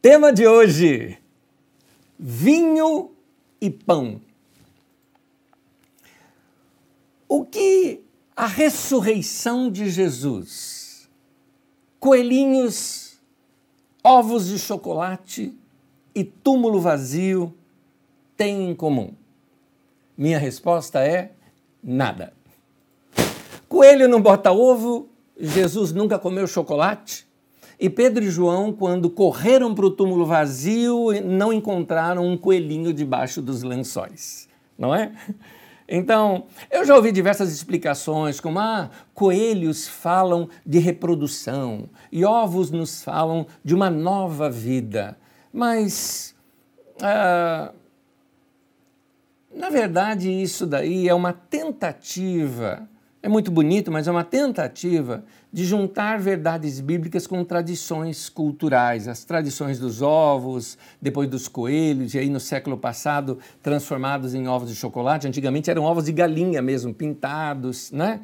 Tema de hoje: vinho e pão. O que a ressurreição de Jesus, coelhinhos, ovos de chocolate e túmulo vazio têm em comum? Minha resposta é nada. Coelho não bota ovo, Jesus nunca comeu chocolate. E Pedro e João, quando correram para o túmulo vazio, não encontraram um coelhinho debaixo dos lençóis, não é? Então, eu já ouvi diversas explicações, como ah, coelhos falam de reprodução e ovos nos falam de uma nova vida. Mas, ah, na verdade, isso daí é uma tentativa é muito bonito, mas é uma tentativa de juntar verdades bíblicas com tradições culturais, as tradições dos ovos, depois dos coelhos, e aí no século passado transformados em ovos de chocolate. Antigamente eram ovos de galinha mesmo, pintados, né?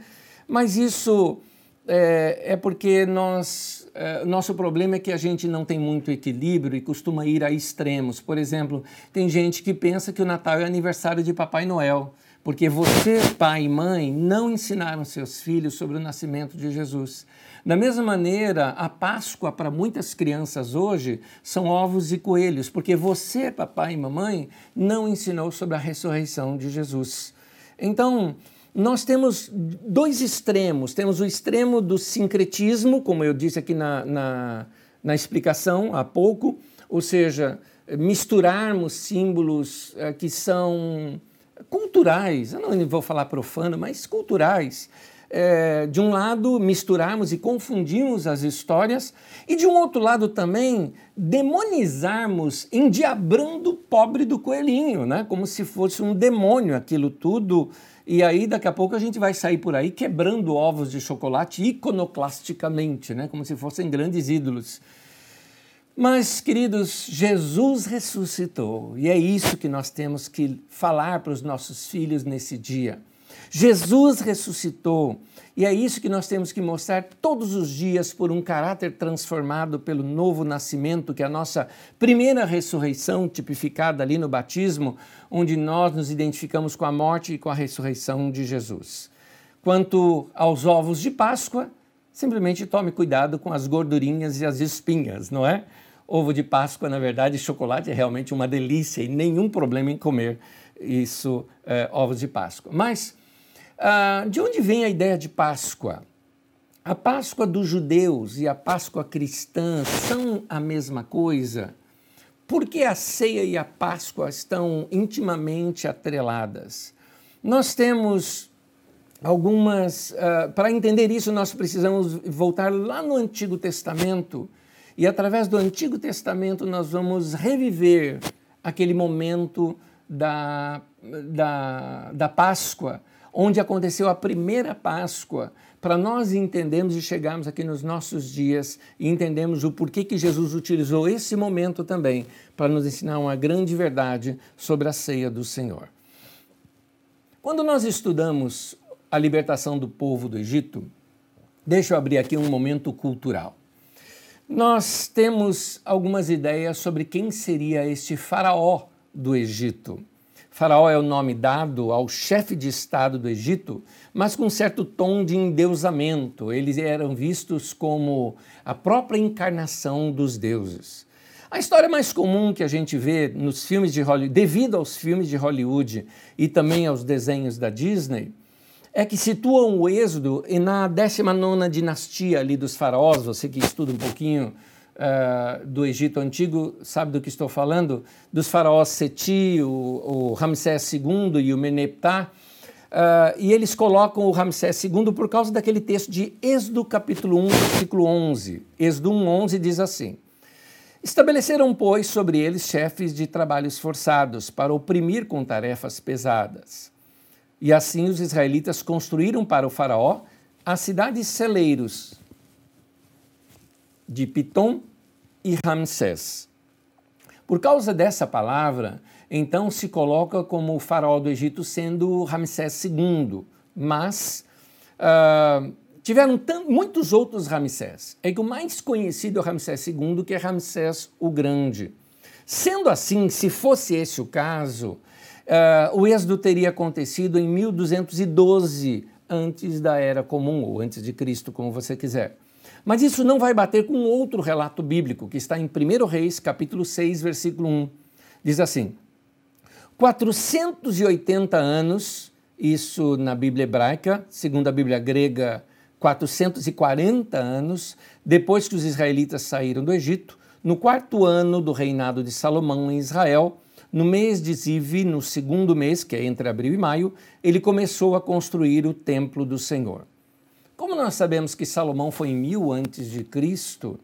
Mas isso é, é porque nós, é, nosso problema é que a gente não tem muito equilíbrio e costuma ir a extremos. Por exemplo, tem gente que pensa que o Natal é aniversário de Papai Noel porque você, pai e mãe, não ensinaram seus filhos sobre o nascimento de Jesus. Da mesma maneira, a Páscoa para muitas crianças hoje são ovos e coelhos, porque você, papai e mamãe, não ensinou sobre a ressurreição de Jesus. Então, nós temos dois extremos. Temos o extremo do sincretismo, como eu disse aqui na, na, na explicação há pouco, ou seja, misturarmos símbolos uh, que são culturais, eu não vou falar profano, mas culturais. É, de um lado, misturarmos e confundirmos as histórias, e de um outro lado também, demonizarmos, endiabrando o pobre do coelhinho, né? como se fosse um demônio aquilo tudo. E aí, daqui a pouco, a gente vai sair por aí quebrando ovos de chocolate iconoclasticamente, né? como se fossem grandes ídolos. Mas, queridos, Jesus ressuscitou e é isso que nós temos que falar para os nossos filhos nesse dia. Jesus ressuscitou e é isso que nós temos que mostrar todos os dias por um caráter transformado pelo novo nascimento, que é a nossa primeira ressurreição, tipificada ali no batismo, onde nós nos identificamos com a morte e com a ressurreição de Jesus. Quanto aos ovos de Páscoa, simplesmente tome cuidado com as gordurinhas e as espinhas, não é? Ovo de Páscoa, na verdade, chocolate é realmente uma delícia e nenhum problema em comer isso, é, ovos de Páscoa. Mas ah, de onde vem a ideia de Páscoa? A Páscoa dos judeus e a Páscoa cristã são a mesma coisa? Por que a ceia e a Páscoa estão intimamente atreladas? Nós temos algumas. Uh, para entender isso, nós precisamos voltar lá no Antigo Testamento e através do Antigo Testamento nós vamos reviver aquele momento da, da, da Páscoa, onde aconteceu a primeira Páscoa, para nós entendermos e chegarmos aqui nos nossos dias e entendemos o porquê que Jesus utilizou esse momento também para nos ensinar uma grande verdade sobre a ceia do Senhor. Quando nós estudamos a libertação do povo do Egito, deixa eu abrir aqui um momento cultural. Nós temos algumas ideias sobre quem seria este faraó do Egito. Faraó é o nome dado ao chefe de estado do Egito, mas com certo tom de endeusamento. Eles eram vistos como a própria encarnação dos deuses. A história mais comum que a gente vê nos filmes de Hollywood, devido aos filmes de Hollywood e também aos desenhos da Disney, é que situam o Êxodo na 19 dinastia ali dos faraós, você que estuda um pouquinho uh, do Egito Antigo sabe do que estou falando, dos faraós Seti, o, o Ramsés II e o Meneptah, uh, e eles colocam o Ramsés II por causa daquele texto de Êxodo capítulo 1, versículo 11. Êxodo 1, 11 diz assim, Estabeleceram, pois, sobre eles chefes de trabalhos forçados para oprimir com tarefas pesadas. E assim os israelitas construíram para o Faraó as cidades celeiros de Pitom e Ramsés. Por causa dessa palavra, então se coloca como o faraó do Egito sendo Ramsés II, mas uh, tiveram muitos outros Ramsés. É que o mais conhecido é Ramsés II, que é Ramsés o Grande. Sendo assim, se fosse esse o caso, uh, o êxodo teria acontecido em 1212 antes da Era Comum, ou antes de Cristo, como você quiser. Mas isso não vai bater com outro relato bíblico, que está em 1 Reis, capítulo 6, versículo 1. Diz assim: 480 anos, isso na Bíblia hebraica, segundo a Bíblia grega, 440 anos depois que os israelitas saíram do Egito, no quarto ano do reinado de Salomão em Israel, no mês de Ziv, no segundo mês, que é entre abril e maio, ele começou a construir o templo do Senhor. Como nós sabemos que Salomão foi em mil antes de Cristo,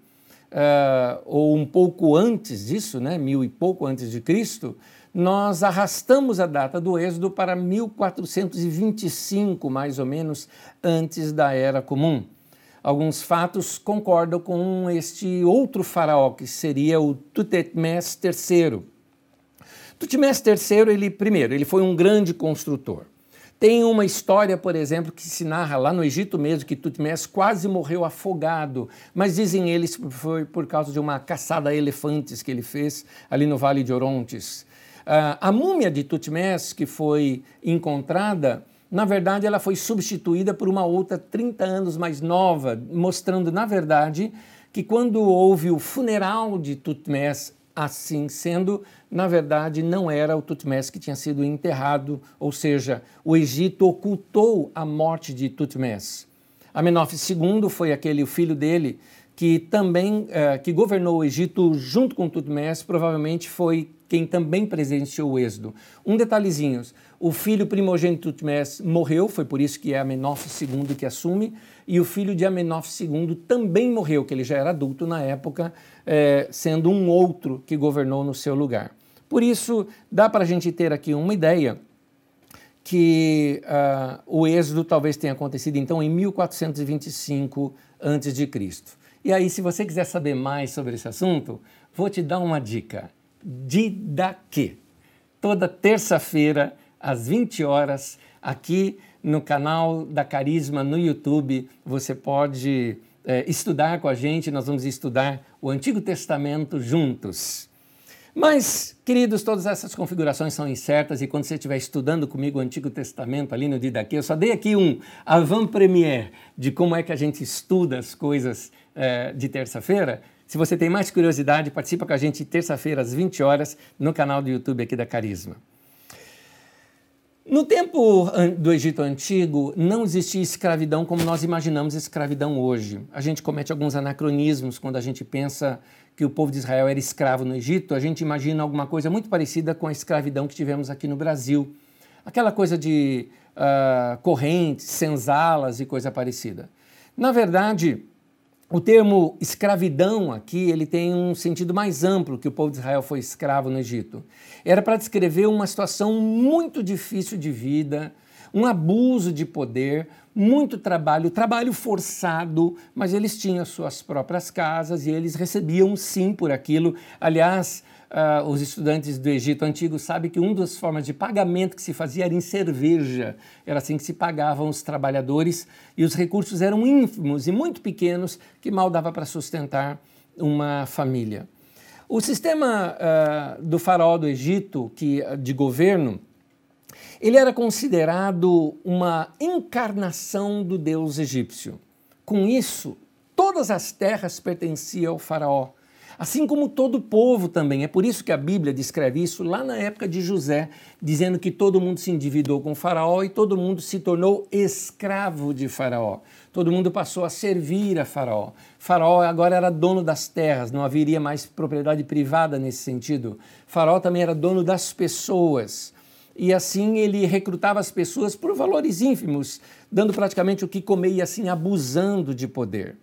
uh, ou um pouco antes disso, né, mil e pouco antes de Cristo, nós arrastamos a data do Êxodo para 1425, mais ou menos, antes da Era Comum. Alguns fatos concordam com este outro faraó, que seria o Tutmés III. Tutmés III, ele, primeiro, ele foi um grande construtor. Tem uma história, por exemplo, que se narra lá no Egito mesmo, que Tutmés quase morreu afogado, mas dizem eles que foi por causa de uma caçada a elefantes que ele fez ali no Vale de Orontes. Uh, a múmia de Tutmés, que foi encontrada, na verdade, ela foi substituída por uma outra 30 anos mais nova, mostrando, na verdade, que quando houve o funeral de Tutmés, assim sendo, na verdade, não era o Tutmés que tinha sido enterrado, ou seja, o Egito ocultou a morte de Tutmés. Amenófis II foi aquele o filho dele que também eh, que governou o Egito junto com Tutmés, provavelmente foi quem também presenciou o êxodo. Um detalhezinho, o filho primogênito de Tutmés morreu, foi por isso que é Amenófis II que assume, e o filho de Amenófis II também morreu, que ele já era adulto na época, eh, sendo um outro que governou no seu lugar. Por isso, dá para a gente ter aqui uma ideia que uh, o êxodo talvez tenha acontecido então em 1425 a.C. E aí, se você quiser saber mais sobre esse assunto, vou te dar uma dica. Didaque. Toda terça-feira, às 20 horas, aqui no canal da Carisma no YouTube, você pode é, estudar com a gente. Nós vamos estudar o Antigo Testamento juntos. Mas, queridos, todas essas configurações são incertas e quando você estiver estudando comigo o Antigo Testamento ali no dia daqui, eu só dei aqui um avant-première de como é que a gente estuda as coisas é, de terça-feira. Se você tem mais curiosidade, participa com a gente terça-feira às 20 horas no canal do YouTube aqui da Carisma. No tempo do Egito Antigo, não existia escravidão como nós imaginamos escravidão hoje. A gente comete alguns anacronismos quando a gente pensa que o povo de Israel era escravo no Egito. A gente imagina alguma coisa muito parecida com a escravidão que tivemos aqui no Brasil. Aquela coisa de uh, correntes, senzalas e coisa parecida. Na verdade, o termo escravidão aqui ele tem um sentido mais amplo que o povo de Israel foi escravo no Egito. Era para descrever uma situação muito difícil de vida, um abuso de poder, muito trabalho, trabalho forçado, mas eles tinham suas próprias casas e eles recebiam sim por aquilo. Aliás, uh, os estudantes do Egito Antigo sabem que uma das formas de pagamento que se fazia era em cerveja. Era assim que se pagavam os trabalhadores e os recursos eram ínfimos e muito pequenos que mal dava para sustentar uma família. O sistema uh, do faraó do Egito, que de governo, ele era considerado uma encarnação do deus egípcio. Com isso, todas as terras pertenciam ao faraó assim como todo povo também. É por isso que a Bíblia descreve isso lá na época de José, dizendo que todo mundo se endividou com Faraó e todo mundo se tornou escravo de Faraó. Todo mundo passou a servir a Faraó. Faraó agora era dono das terras, não haveria mais propriedade privada nesse sentido. Faraó também era dono das pessoas. E assim ele recrutava as pessoas por valores ínfimos, dando praticamente o que comer e assim abusando de poder.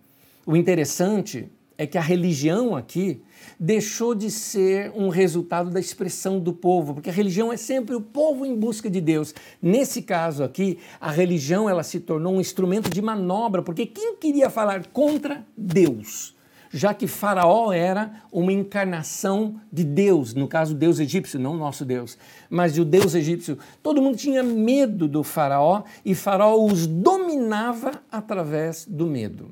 O interessante é que a religião aqui deixou de ser um resultado da expressão do povo, porque a religião é sempre o povo em busca de Deus. Nesse caso aqui, a religião ela se tornou um instrumento de manobra, porque quem queria falar contra Deus já que Faraó era uma encarnação de Deus, no caso, Deus egípcio, não nosso Deus, mas o Deus egípcio. Todo mundo tinha medo do Faraó e Faraó os dominava através do medo.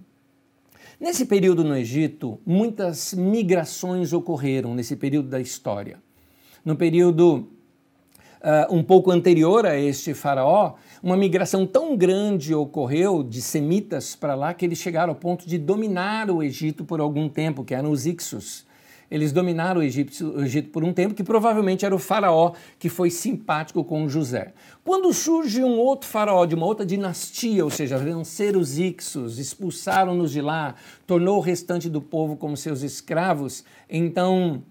Nesse período no Egito, muitas migrações ocorreram nesse período da história. No período uh, um pouco anterior a este faraó, uma migração tão grande ocorreu de semitas para lá que eles chegaram ao ponto de dominar o Egito por algum tempo, que eram os Ixos. Eles dominaram o Egito, o Egito, por um tempo, que provavelmente era o faraó que foi simpático com José. Quando surge um outro faraó de uma outra dinastia, ou seja, venceram os Ixos, expulsaram-nos de lá, tornou o restante do povo como seus escravos, então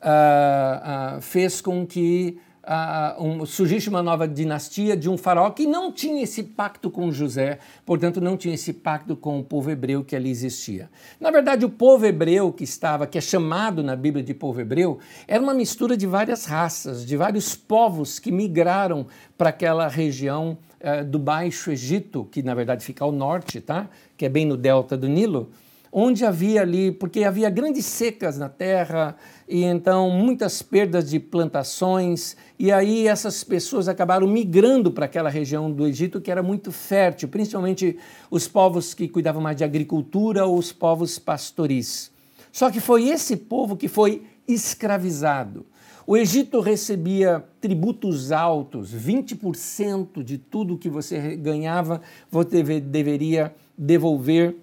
uh, uh, fez com que uh, um, surgisse uma nova dinastia de um faraó que não tinha esse pacto com José, portanto não tinha esse pacto com o povo hebreu que ali existia. Na verdade, o povo hebreu que estava, que é chamado na Bíblia de povo hebreu, era uma mistura de várias raças, de vários povos que migraram para aquela região uh, do Baixo Egito, que na verdade fica ao norte, tá? Que é bem no delta do Nilo onde havia ali, porque havia grandes secas na terra e então muitas perdas de plantações, e aí essas pessoas acabaram migrando para aquela região do Egito que era muito fértil, principalmente os povos que cuidavam mais de agricultura ou os povos pastoris. Só que foi esse povo que foi escravizado. O Egito recebia tributos altos, 20% de tudo que você ganhava você deveria devolver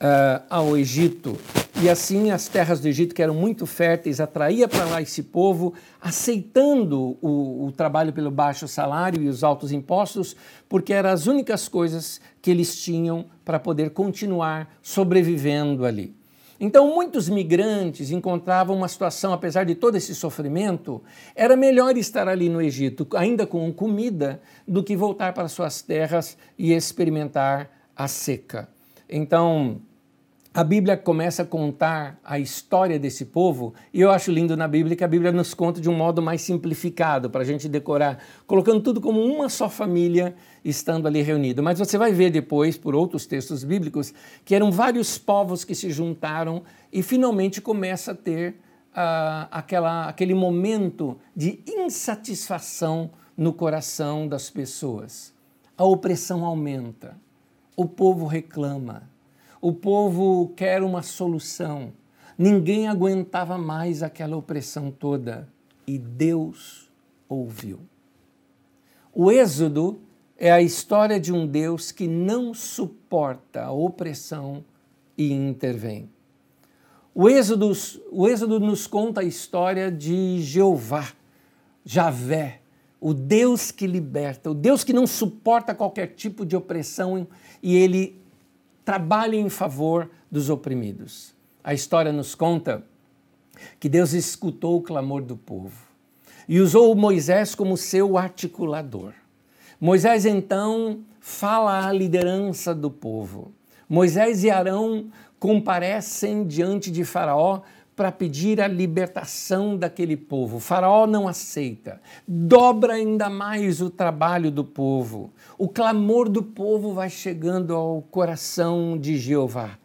uh, ao Egito. E assim as terras do Egito, que eram muito férteis, atraía para lá esse povo, aceitando o, o, trabalho pelo baixo salário e os altos impostos, porque eram as únicas coisas que eles tinham para poder continuar sobrevivendo ali. Então, muitos migrantes encontravam uma situação, apesar de todo esse sofrimento, era melhor estar ali no Egito, ainda com comida, do que voltar para suas terras e experimentar a seca. Então, a Bíblia começa a contar a história desse povo, e eu acho lindo na Bíblia que a Bíblia nos conta de um modo mais simplificado, para a gente decorar, colocando tudo como uma só família estando ali reunido. Mas você vai ver depois, por outros textos bíblicos, que eram vários povos que se juntaram e finalmente começa a ter uh, aquela, aquele momento de insatisfação no coração das pessoas. A opressão aumenta, o povo reclama o povo quer uma solução. Ninguém aguentava mais aquela opressão toda e Deus ouviu. O Êxodo é a história de um Deus que não suporta a opressão e intervém. O Êxodo, o Êxodo nos conta a história de Jeová, Javé, o Deus que liberta, o Deus que não suporta qualquer tipo de opressão e ele trabalhe em favor dos oprimidos. A história nos conta que Deus escutou o clamor do povo e usou Moisés como seu articulador. Moisés então fala à liderança do povo. Moisés e Arão comparecem diante de Faraó para pedir a libertação daquele povo. O faraó não aceita, dobra ainda mais o trabalho do povo. O clamor do povo vai chegando ao coração de Jeová.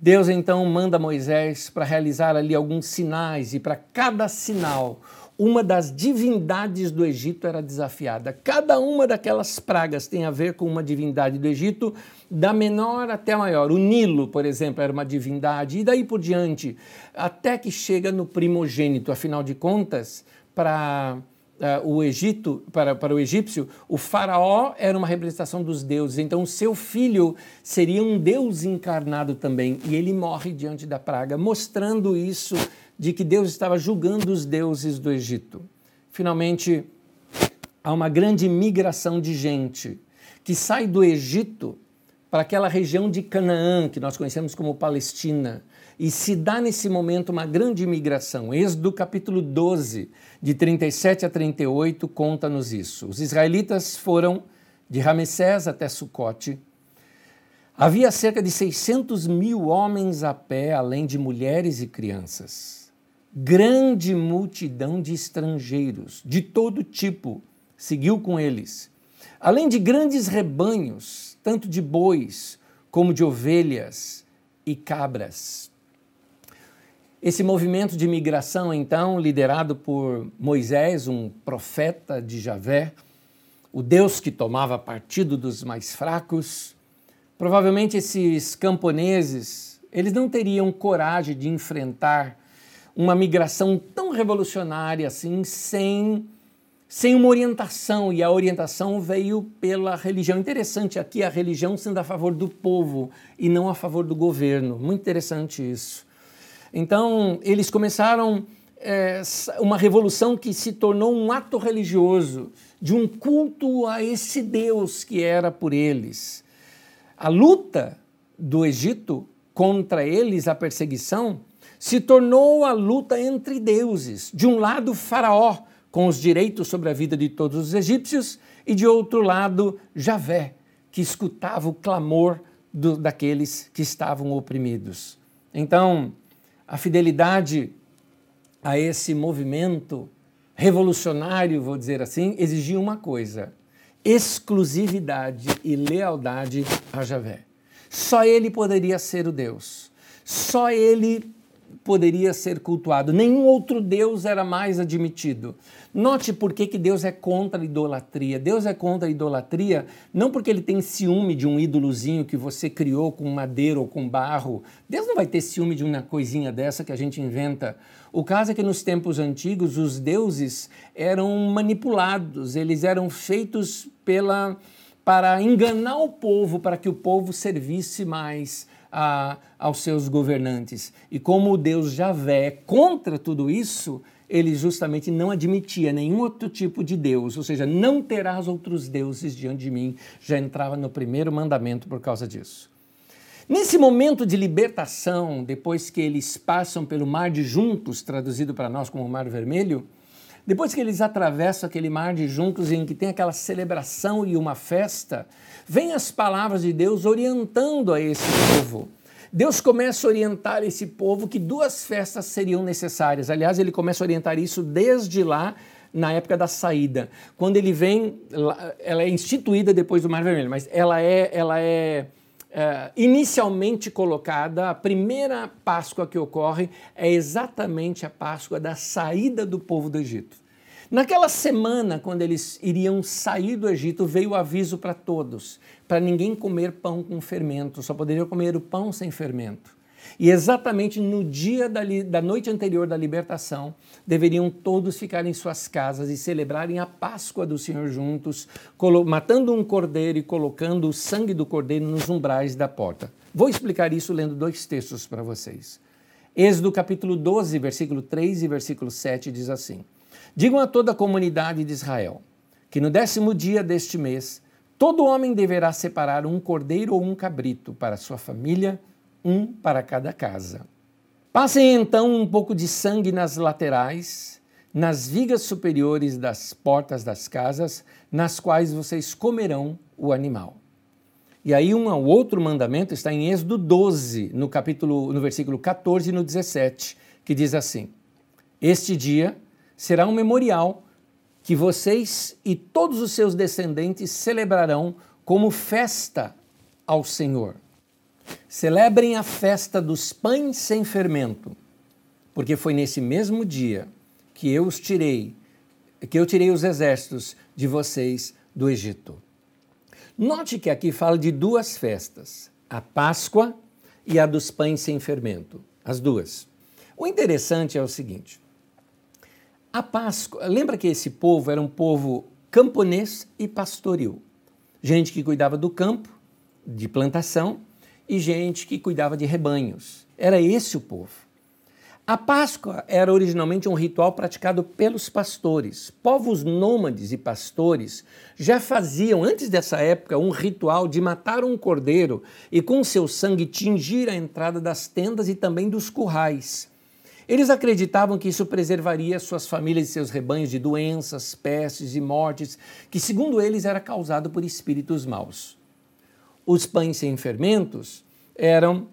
Deus então manda Moisés para realizar ali alguns sinais, e para cada sinal, uma das divindades do Egito era desafiada. Cada uma daquelas pragas tem a ver com uma divindade do Egito, da menor até a maior. O Nilo, por exemplo, era uma divindade, e daí por diante, até que chega no primogênito. Afinal de contas, para uh, o Egito, para, para o egípcio, o faraó era uma representação dos deuses. Então, seu filho seria um deus encarnado também. E ele morre diante da praga, mostrando isso de que Deus estava julgando os deuses do Egito. Finalmente, há uma grande migração de gente que sai do Egito para aquela região de Canaã, que nós conhecemos como Palestina, e se dá nesse momento uma grande imigração. Êxodo capítulo 12, de 37 a 38, conta-nos isso. Os israelitas foram de Ramessés até Sucote. Havia cerca de 600 mil homens a pé, além de mulheres e crianças. Grande multidão de estrangeiros, de todo tipo, seguiu com eles. Além de grandes rebanhos, tanto de bois como de ovelhas, e cabras. Esse movimento de migração, então, liderado por Moisés, um profeta de Javé, o Deus que tomava partido dos mais fracos, provavelmente esses camponeses, eles não teriam coragem de enfrentar uma migração tão revolucionária assim sem sem uma orientação, e a orientação veio pela religião. Interessante aqui a religião sendo a favor do povo e não a favor do governo. Muito interessante isso. Então, eles começaram é, uma revolução que se tornou um ato religioso, de um culto a esse Deus que era por eles. A luta do Egito contra eles, a perseguição, se tornou a luta entre deuses. De um lado, Faraó, com os direitos sobre a vida de todos os egípcios, e de outro lado, Javé, que escutava o clamor do, daqueles que estavam oprimidos. Então, a fidelidade a esse movimento revolucionário, vou dizer assim, exigia uma coisa: exclusividade e lealdade a Javé. Só ele poderia ser o Deus. Só ele poderia ser cultuado. Nenhum outro Deus era mais admitido. Note por que, que Deus é contra a idolatria. Deus é contra a idolatria não porque ele tem ciúme de um ídolozinho que você criou com madeira ou com barro. Deus não vai ter ciúme de uma coisinha dessa que a gente inventa. O caso é que nos tempos antigos os deuses eram manipulados, eles eram feitos pela para enganar o povo, para que o povo servisse mais a, aos seus governantes. E como o Deus Javé é contra tudo isso, ele justamente não admitia nenhum outro tipo de Deus, ou seja, não terás outros deuses diante de mim, já entrava no primeiro mandamento por causa disso. Nesse momento de libertação, depois que eles passam pelo Mar de Juntos, traduzido para nós como Mar Vermelho, depois que eles atravessam aquele mar de juntos em que tem aquela celebração e uma festa, vem as palavras de Deus orientando a esse povo. Deus começa a orientar esse povo que duas festas seriam necessárias. Aliás, ele começa a orientar isso desde lá na época da saída. Quando ele vem, ela é instituída depois do Mar Vermelho, mas ela é, ela é é, inicialmente colocada, a primeira Páscoa que ocorre é exatamente a Páscoa da saída do povo do Egito. Naquela semana, quando eles iriam sair do Egito, veio o aviso para todos, para ninguém comer pão com fermento, só poderiam comer o pão sem fermento. E exatamente no dia da, da, noite anterior da libertação, deveriam todos ficar em suas casas e celebrarem a Páscoa do Senhor juntos, matando um cordeiro e colocando o sangue do cordeiro nos umbrais da porta. Vou explicar isso lendo dois textos para vocês. Êxodo capítulo 12, versículo 3 e versículo 7 diz assim: Digam a toda a comunidade de Israel que no décimo dia deste mês, todo homem deverá separar um cordeiro ou um cabrito para sua família um para cada casa. Passem então um pouco de sangue nas laterais, nas vigas superiores das portas das casas, nas quais vocês comerão o animal. E aí um outro mandamento está em Êxodo 12, no capítulo no versículo 14 e no 17, que diz assim: Este dia será um memorial que vocês e todos os seus descendentes celebrarão como festa ao Senhor. Celebrem a festa dos pães sem fermento, porque foi nesse mesmo dia que eu os tirei, que eu tirei os exércitos de vocês do Egito. Note que aqui fala de duas festas, a Páscoa e a dos pães sem fermento, as duas. O interessante é o seguinte: a Páscoa, lembra que esse povo era um povo camponês e pastoril, gente que cuidava do campo, de plantação e gente que cuidava de rebanhos. Era esse o povo. A Páscoa era originalmente um ritual praticado pelos pastores. Povos nômades e pastores já faziam, antes dessa época, um ritual de matar um cordeiro e com seu sangue tingir a entrada das tendas e também dos currais. Eles acreditavam que isso preservaria suas famílias e seus rebanhos de doenças, pestes e mortes, que, segundo eles, era causado por espíritos maus os pães sem fermentos eram.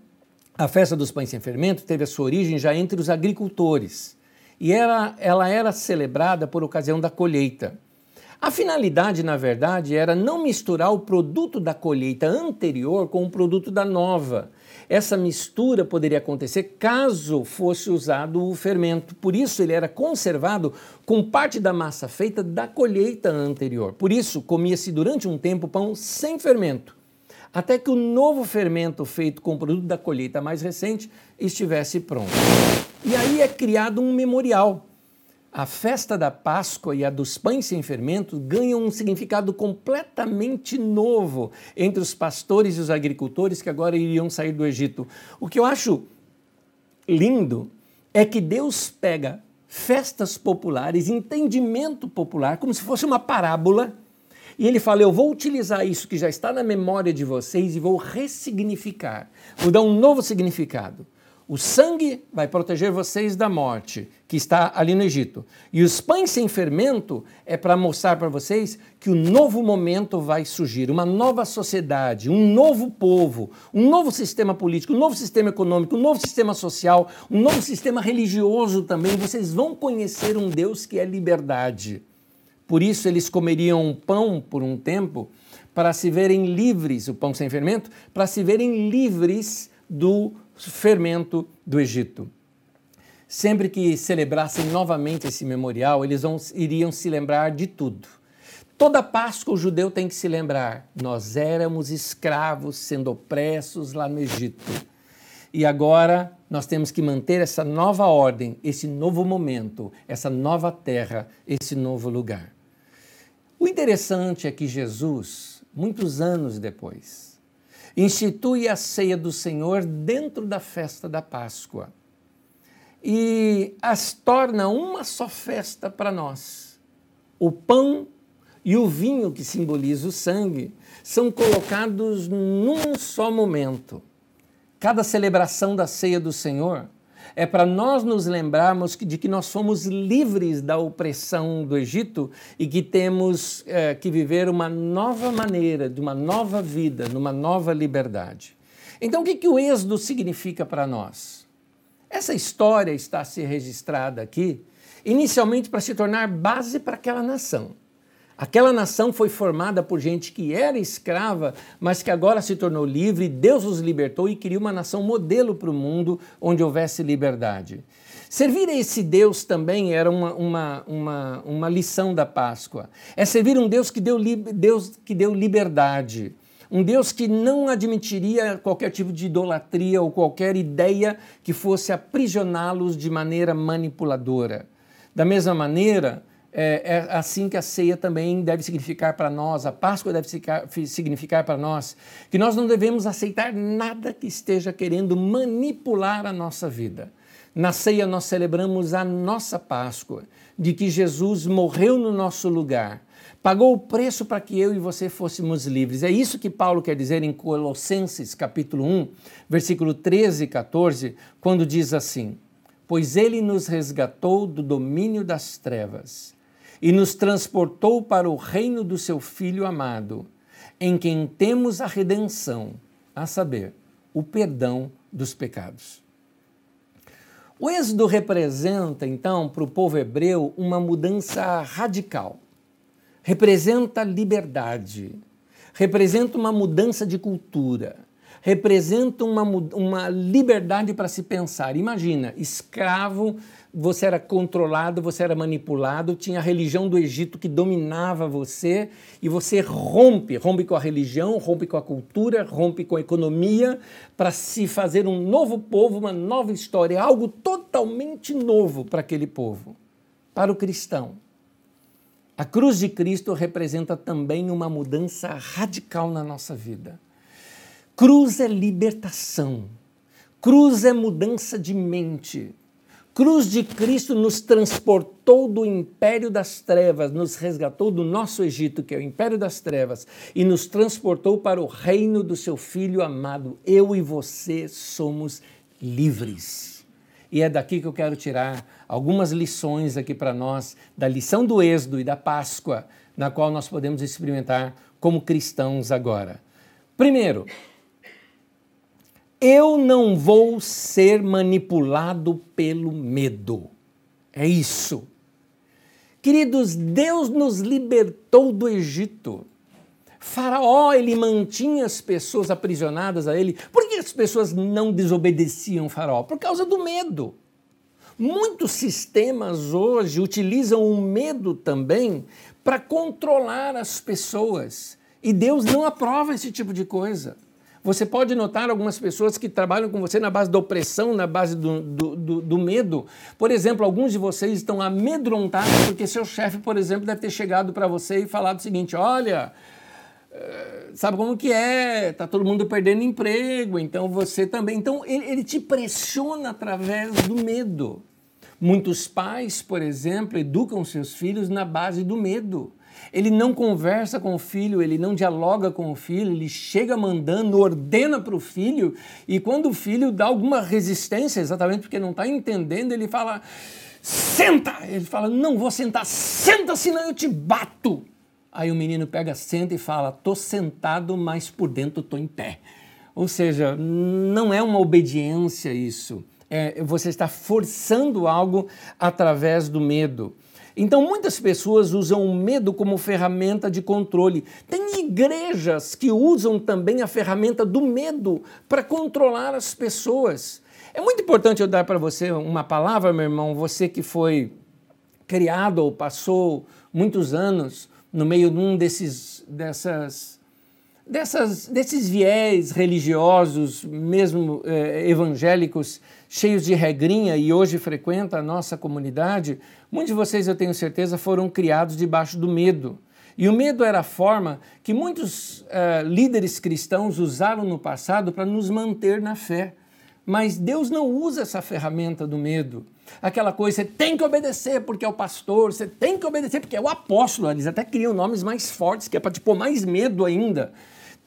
A festa dos pães sem fermento teve a sua origem já entre os agricultores e era, ela era celebrada por ocasião da colheita. A finalidade, na verdade, era não misturar o produto da colheita anterior com o produto da nova. Essa mistura poderia acontecer caso fosse usado o fermento. Por isso, ele era conservado com parte da massa feita da colheita anterior. Por isso, comia-se durante um tempo pão sem fermento, até que o novo fermento feito com o produto da colheita mais recente estivesse pronto. E aí é criado um memorial a festa da Páscoa e a dos pães sem fermento ganham um significado completamente novo entre os pastores e os agricultores que agora iriam sair do Egito. O que eu acho lindo é que Deus pega festas populares, entendimento popular, como se fosse uma parábola, e ele fala: Eu vou utilizar isso que já está na memória de vocês e vou ressignificar, vou dar um novo significado. O sangue vai proteger vocês da morte, que está ali no Egito. E os pães sem fermento é para mostrar para vocês que um novo momento vai surgir, uma nova sociedade, um novo povo, um novo sistema político, um novo sistema econômico, um novo sistema social, um novo sistema religioso também. Vocês vão conhecer um Deus que é liberdade. Por isso eles comeriam pão por um tempo para se verem livres, o pão sem fermento, para se verem livres do fermento do Egito. Sempre que celebrassem novamente esse memorial, eles vão, iriam se lembrar de tudo. Toda Páscoa o judeu tem que se lembrar: nós éramos escravos sendo opressos lá no Egito. E agora nós temos que manter essa nova ordem, esse novo momento, essa nova terra, esse novo lugar. O interessante é que Jesus, muitos anos depois, institui a ceia do Senhor dentro da festa da Páscoa e as torna uma só festa para nós. O pão e o vinho, que simboliza o sangue, são colocados num só momento. Cada celebração da ceia do Senhor é para nós nos lembrarmos de que nós fomos livres da opressão do Egito e que temos é, que viver uma nova maneira, de uma nova vida, numa nova liberdade. Então, o que, que o êxodo significa para nós? Essa história está a ser registrada aqui, inicialmente para se tornar base para aquela nação. Aquela nação foi formada por gente que era escrava, mas que agora se tornou livre, Deus os libertou e criou uma nação modelo para o mundo onde houvesse liberdade. Servir a esse Deus também era uma, uma, uma, uma lição da Páscoa. É servir um Deus que deu, Deus que deu liberdade. Um Deus que não admitiria qualquer tipo de idolatria ou qualquer ideia que fosse aprisioná-los de maneira manipuladora. Da mesma maneira, é, é, assim que a ceia também deve significar para nós, a Páscoa deve significar para nós, que nós não devemos aceitar nada que esteja querendo manipular a nossa vida. Na ceia nós celebramos a nossa Páscoa, de que Jesus morreu no nosso lugar, pagou o preço para que eu e você fôssemos livres. É isso que Paulo quer dizer em Colossenses, capítulo 1, versículo 13 e 14, quando diz assim: Pois ele nos resgatou do domínio das trevas e nos transportou para o reino do seu Filho amado, em quem temos a redenção, a saber, o perdão dos pecados. O Êxodo representa, então, para o povo hebreu uma mudança radical. Representa liberdade, representa uma mudança de cultura, representa uma, uma liberdade para se pensar. Imagina, escravo você era controlado, você era manipulado, tinha a religião do Egito que dominava você e você rompe, rompe com a religião, rompe com a cultura, rompe com a economia para se fazer um novo povo, uma nova história, algo totalmente novo para aquele povo. Para o cristão, a cruz de Cristo representa também uma mudança radical na nossa vida. Cruz é libertação. Cruz é mudança de mente cruz de Cristo nos transportou do império das trevas, nos resgatou do nosso Egito, que é o império das trevas, e nos transportou para o reino do seu Filho amado. Eu e você somos livres. E é daqui que eu quero tirar algumas lições aqui para nós, da lição do Êxodo e da Páscoa, na qual nós podemos experimentar como cristãos agora. Primeiro, eu não vou ser manipulado pelo medo. É isso. Queridos, Deus nos libertou do Egito. Faraó, ele mantinha as pessoas aprisionadas a ele. Por que as pessoas não desobedeciam Faraó? Por causa do medo. Muitos sistemas hoje utilizam o medo também para controlar as pessoas. E Deus não aprova esse tipo de coisa. Você pode notar algumas pessoas que trabalham com você na base da opressão, na base do, do, do, do medo. Por exemplo, alguns de vocês estão amedrontados porque seu chefe, por exemplo, deve ter chegado para você e falado o seguinte: olha, eh, sabe como que é? Tá todo mundo perdendo emprego, então você também. Então ele, ele te pressiona através do medo. Muitos pais, por exemplo, educam seus filhos na base do medo. Ele não conversa com o filho, ele não dialoga com o filho, ele chega mandando, ordena para o filho, e quando o filho dá alguma resistência, exatamente porque não está entendendo, ele fala: senta! Ele fala: não vou sentar, senta, senão eu te bato. Aí o menino pega, senta e fala: tô sentado, mas por dentro tô em pé. Ou seja, não é uma obediência isso é, você está forçando algo através do medo. Então, muitas pessoas usam o medo como ferramenta de controle. Tem igrejas que usam também a ferramenta do medo para controlar as pessoas. É muito importante eu dar para você uma palavra, meu irmão, você que foi criado ou passou muitos anos no meio de um desses, dessas, dessas, desses viés religiosos, mesmo eh, evangélicos, cheios de regrinha e hoje frequenta a nossa comunidade, muitos de vocês, eu tenho certeza, foram criados debaixo do medo. E o medo era a forma que muitos uh, líderes cristãos usaram no passado para nos manter na fé. Mas Deus não usa essa ferramenta do medo. Aquela coisa, você tem que obedecer porque é o pastor, você tem que obedecer porque é o apóstolo. Eles até criam nomes mais fortes, que é para te pôr mais medo ainda.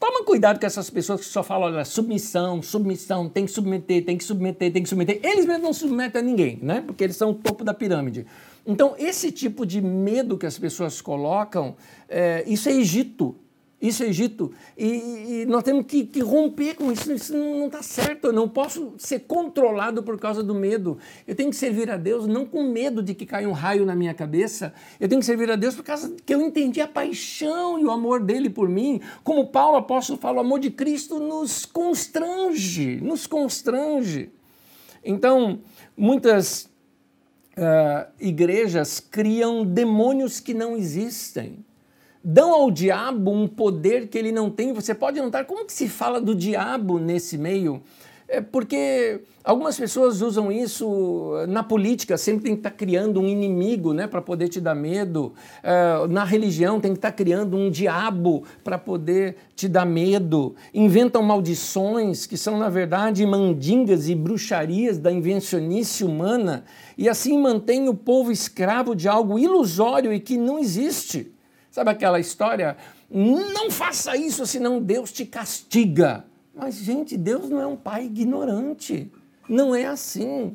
Toma cuidado com essas pessoas que só falam, olha, submissão, submissão, tem que submeter, tem que submeter, tem que submeter. Eles mesmos não submetem a ninguém, né? Porque eles são o topo da pirâmide. Então, esse tipo de medo que as pessoas colocam, é, isso é Egito. Isso é Egito. E, e nós temos que, que, romper com isso. Isso não está certo. Eu não posso ser controlado por causa do medo. Eu tenho que servir a Deus não com medo de que caia um raio na minha cabeça. Eu tenho que servir a Deus por causa que eu entendi a paixão e o amor dele por mim. Como Paulo apóstolo fala, o amor de Cristo nos constrange, nos constrange. Então, muitas uh, igrejas criam demônios que não existem dão ao diabo um poder que ele não tem. Você pode notar como que se fala do diabo nesse meio? É porque algumas pessoas usam isso na política, sempre tem que estar criando um inimigo né, para poder te dar medo. É, na religião tem que estar criando um diabo para poder te dar medo. Inventam maldições que são, na verdade, mandingas e bruxarias da invencionice humana e assim mantém o povo escravo de algo ilusório e que não existe. Sabe aquela história? Não faça isso, senão Deus te castiga. Mas, gente, Deus não é um pai ignorante. Não é assim.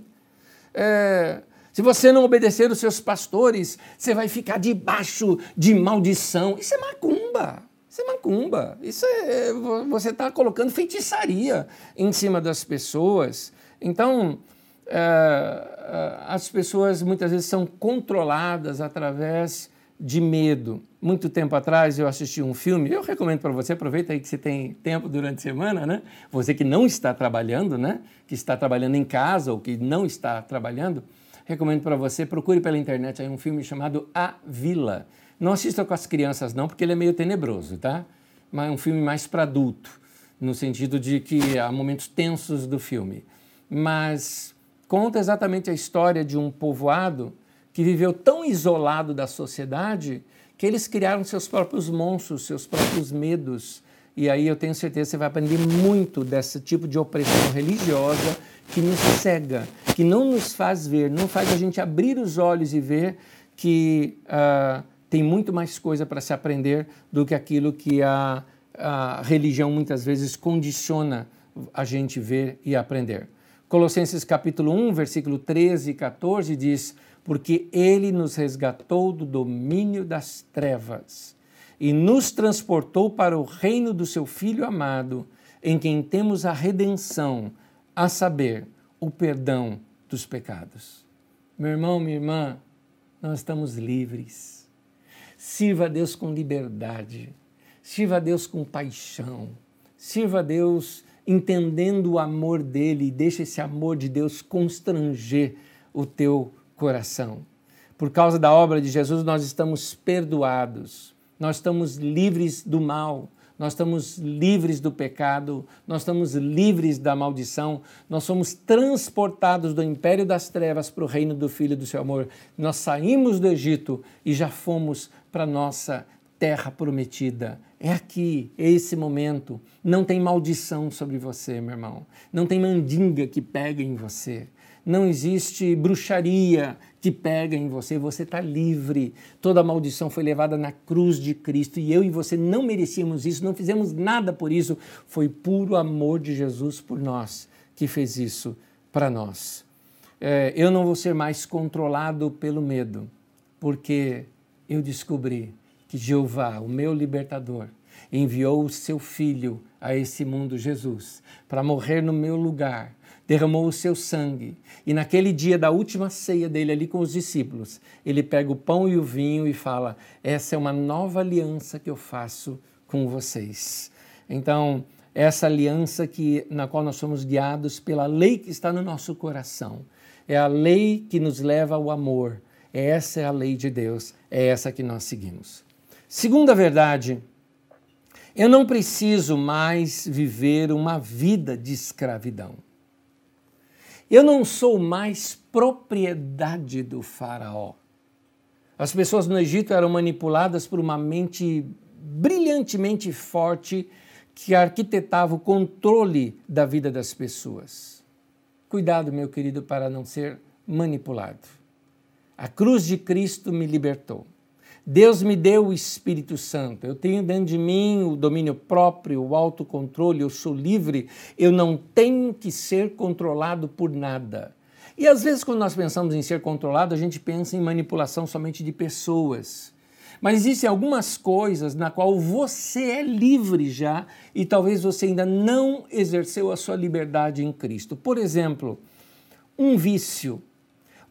É, se você não obedecer os seus pastores, você vai ficar debaixo de maldição. Isso é macumba. Isso é macumba. Isso é. Você está colocando feitiçaria em cima das pessoas. Então, é, é, as pessoas muitas vezes são controladas através de medo. Muito tempo atrás eu assisti um filme, eu recomendo para você, aproveita aí que você tem tempo durante a semana, né? Você que não está trabalhando, né? Que está trabalhando em casa ou que não está trabalhando, recomendo para você, procure pela internet aí um filme chamado A Vila. Não assista com as crianças não, porque ele é meio tenebroso, tá? Mas é um filme mais para adulto, no sentido de que há momentos tensos do filme. Mas conta exatamente a história de um povoado que viveu tão isolado da sociedade que eles criaram seus próprios monstros, seus próprios medos. E aí eu tenho certeza que você vai aprender muito desse tipo de opressão religiosa que nos cega, que não nos faz ver, não faz a gente abrir os olhos e ver que uh, tem muito mais coisa para se aprender do que aquilo que a, a religião muitas vezes condiciona a gente ver e aprender. Colossenses capítulo 1, versículo 13 e 14 diz: porque ele nos resgatou do domínio das trevas e nos transportou para o reino do seu Filho amado, em quem temos a redenção, a saber, o perdão dos pecados. Meu irmão, minha irmã, nós estamos livres. Sirva a Deus com liberdade. Sirva a Deus com paixão. Sirva a Deus entendendo o amor dele e deixa esse amor de Deus constranger o teu coração. Por causa da obra de Jesus, nós estamos perdoados, nós estamos livres do mal, nós estamos livres do pecado, nós estamos livres da maldição, nós somos transportados do império das trevas para o reino do Filho do seu amor. Nós saímos do Egito e já fomos para a nossa terra prometida. É aqui, é esse momento. Não tem maldição sobre você, meu irmão. Não tem mandinga que pega em você não existe bruxaria que pega em você, você está livre. Toda maldição foi levada na cruz de Cristo e eu e você não merecíamos isso, não fizemos nada por isso. Foi puro amor de Jesus por nós que fez isso para nós. É, eu não vou ser mais controlado pelo medo, porque eu descobri que Jeová, o meu libertador, enviou o seu filho a esse mundo, Jesus, para morrer no meu lugar derramou o seu sangue. E naquele dia da última ceia dele ali com os discípulos, ele pega o pão e o vinho e fala: Essa é uma nova aliança que eu faço com vocês. Então, essa aliança que, na qual nós somos guiados pela lei que está no nosso coração. É a lei que nos leva ao amor. Essa é a lei de Deus. É essa que nós seguimos. Segunda verdade, eu não preciso mais viver uma vida de escravidão. Eu não sou mais propriedade do Faraó. As pessoas no Egito eram manipuladas por uma mente brilhantemente forte que arquitetava o controle da vida das pessoas. Cuidado, meu querido, para não ser manipulado. A cruz de Cristo me libertou. Deus me deu o Espírito Santo. Eu tenho dentro de mim o domínio próprio, o autocontrole, eu sou livre, eu não tenho que ser controlado por nada. E às vezes, quando nós pensamos em ser controlado, a gente pensa em manipulação somente de pessoas. Mas existem algumas coisas na qual você é livre já e talvez você ainda não exerceu a sua liberdade em Cristo. Por exemplo, um vício.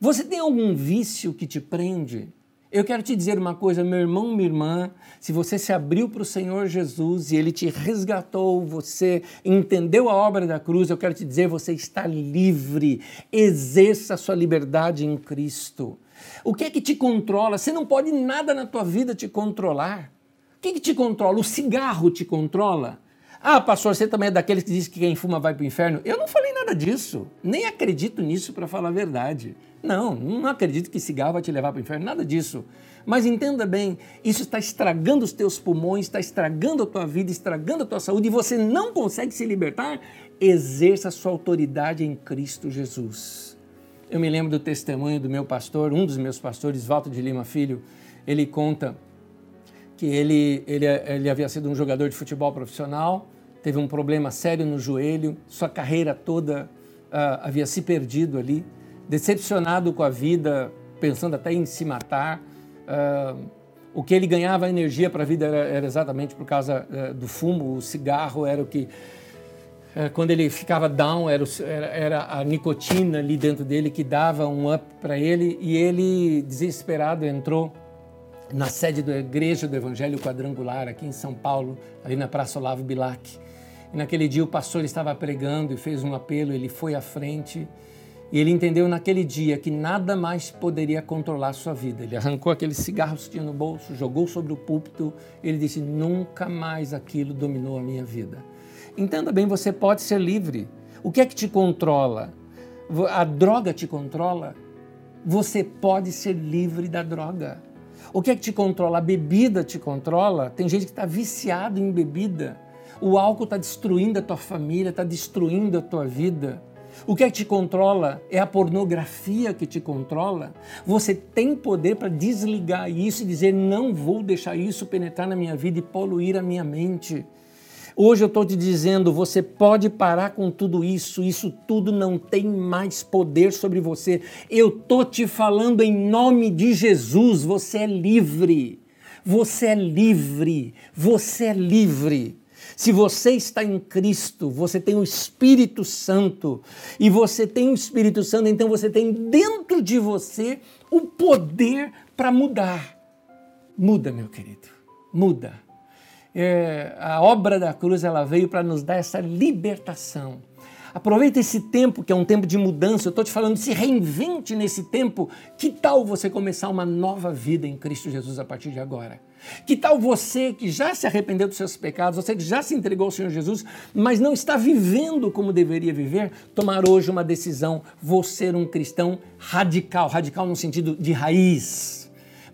Você tem algum vício que te prende? Eu quero te dizer uma coisa, meu irmão, minha irmã, se você se abriu para o Senhor Jesus e ele te resgatou, você entendeu a obra da cruz, eu quero te dizer, você está livre. Exerça a sua liberdade em Cristo. O que é que te controla? Você não pode nada na tua vida te controlar. O que, é que te controla? O cigarro te controla? Ah, pastor, você também é daqueles que diz que quem fuma vai para o inferno? Eu não falei nada disso. Nem acredito nisso, para falar a verdade. Não, não acredito que cigarro vai te levar para o inferno, nada disso. Mas entenda bem, isso está estragando os teus pulmões, está estragando a tua vida, estragando a tua saúde e você não consegue se libertar. Exerça a sua autoridade em Cristo Jesus. Eu me lembro do testemunho do meu pastor, um dos meus pastores, Walter de Lima Filho. Ele conta que ele, ele, ele havia sido um jogador de futebol profissional, teve um problema sério no joelho, sua carreira toda uh, havia se perdido ali decepcionado com a vida, pensando até em se matar. Uh, o que ele ganhava energia para a vida era, era, exatamente por causa uh, do fumo, o cigarro era o que. Uh, quando ele ficava down, era, era, era, a nicotina ali dentro dele que dava um up para ele, e ele, desesperado, entrou na sede da Igreja do Evangelho Quadrangular, aqui em São Paulo, ali na Praça Olavo Bilac. E naquele dia o pastor estava pregando e fez um apelo, ele foi à frente e ele entendeu naquele dia que nada mais poderia controlar sua vida. Ele arrancou aquele cigarro que tinha no bolso, jogou sobre o púlpito. Ele disse: Nunca mais aquilo dominou a minha vida. Entenda bem, você pode ser livre. O que é que te controla? A droga te controla? Você pode ser livre da droga. O que é que te controla? A bebida te controla? Tem gente que está viciado em bebida. O álcool está destruindo a tua família, está destruindo a tua vida. O que é que te controla? É a pornografia que te controla? Você tem poder para desligar isso e dizer: não vou deixar isso penetrar na minha vida e poluir a minha mente. Hoje eu estou te dizendo, você pode parar com tudo isso, isso tudo não tem mais poder sobre você. Eu estou te falando em nome de Jesus, você é livre. Você é livre, você é livre. Se você está em Cristo, você tem o Espírito Santo, e você tem o Espírito Santo, então você tem dentro de você o poder para mudar. Muda, meu querido, muda. É, a obra da cruz ela veio para nos dar essa libertação. Aproveita esse tempo, que é um tempo de mudança. Eu estou te falando, se reinvente nesse tempo. Que tal você começar uma nova vida em Cristo Jesus a partir de agora? Que tal você que já se arrependeu dos seus pecados, você que já se entregou ao Senhor Jesus, mas não está vivendo como deveria viver, tomar hoje uma decisão, vou ser um cristão radical, radical no sentido de raiz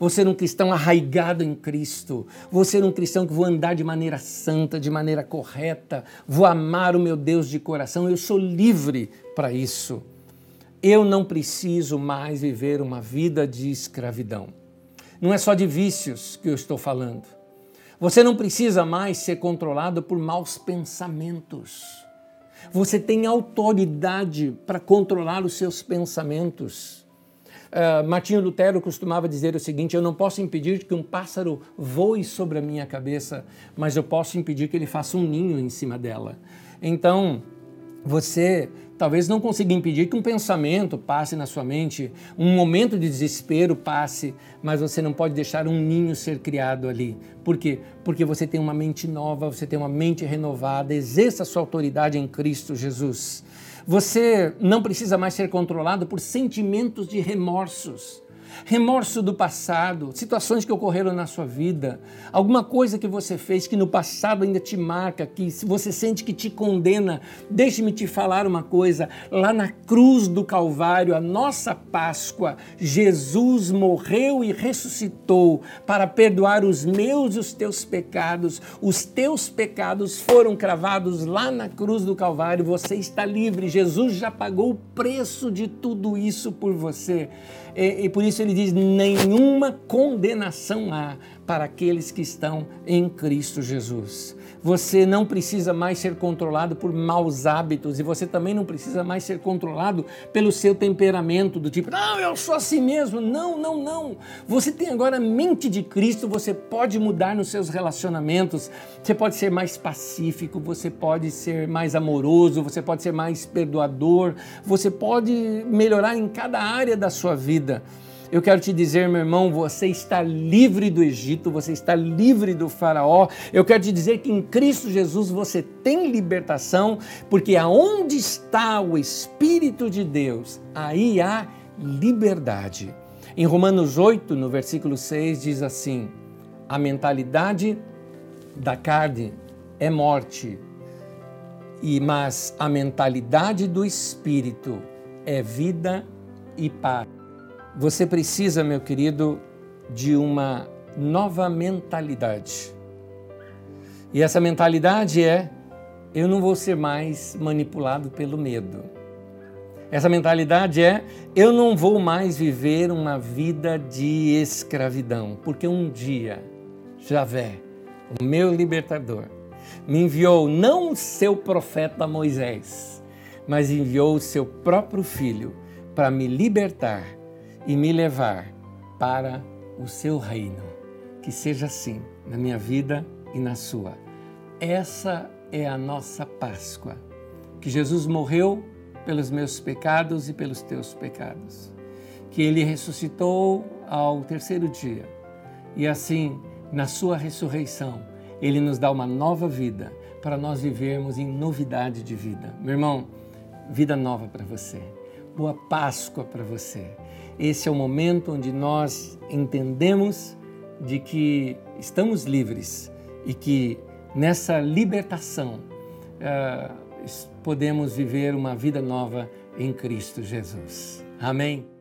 vou ser um cristão arraigado em Cristo, vou ser um cristão que vou andar de maneira santa, de maneira correta, vou amar o meu Deus de coração, eu sou livre para isso. Eu não preciso mais viver uma vida de escravidão. Não é só de vícios que eu estou falando. Você não precisa mais ser controlado por maus pensamentos. Você tem autoridade para controlar os seus pensamentos. Uh, Martinho Lutero costumava dizer o seguinte: Eu não posso impedir que um pássaro voe sobre a minha cabeça, mas eu posso impedir que ele faça um ninho em cima dela. Então, você talvez não consiga impedir que um pensamento passe na sua mente, um momento de desespero passe, mas você não pode deixar um ninho ser criado ali. Por quê? Porque você tem uma mente nova, você tem uma mente renovada, exerça a sua autoridade em Cristo Jesus. Você não precisa mais ser controlado por sentimentos de remorsos remorso do passado, situações que ocorreram na sua vida, alguma coisa que você fez que no passado ainda te marca, que você sente que te condena, deixe-me te falar uma coisa, lá na cruz do Calvário, a nossa Páscoa, Jesus morreu e ressuscitou para perdoar os meus e os teus pecados. Os teus pecados foram cravados lá na cruz do Calvário, você está livre. Jesus já pagou o preço de tudo isso por você. E, e por isso ele diz: nenhuma condenação há para aqueles que estão em Cristo Jesus. Você não precisa mais ser controlado por maus hábitos e você também não precisa mais ser controlado pelo seu temperamento, do tipo, não, eu sou assim mesmo. Não, não, não. Você tem agora a mente de Cristo, você pode mudar nos seus relacionamentos, você pode ser mais pacífico, você pode ser mais amoroso, você pode ser mais perdoador, você pode melhorar em cada área da sua vida. Eu quero te dizer, meu irmão, você está livre do Egito, você está livre do Faraó. Eu quero te dizer que em Cristo Jesus você tem libertação, porque aonde está o Espírito de Deus, aí há liberdade. Em Romanos 8, no versículo 6, diz assim: a mentalidade da carne é morte, e mas a mentalidade do espírito é vida e paz. Você precisa, meu querido, de uma nova mentalidade. E essa mentalidade é: eu não vou ser mais manipulado pelo medo. Essa mentalidade é: eu não vou mais viver uma vida de escravidão, porque um dia Javé, o meu libertador, me enviou não o seu profeta Moisés, mas enviou o seu próprio filho para me libertar e me levar para o seu reino. Que seja assim na minha vida e na sua. Essa é a nossa Páscoa. Que Jesus morreu pelos meus pecados e pelos teus pecados. Que ele ressuscitou ao terceiro dia. E assim, na sua ressurreição, ele nos dá uma nova vida para nós vivermos em novidade de vida. Meu irmão, vida nova para você. Boa Páscoa para você. Esse é o momento onde nós entendemos de que estamos livres e que nessa libertação uh, podemos viver uma vida nova em Cristo Jesus. Amém?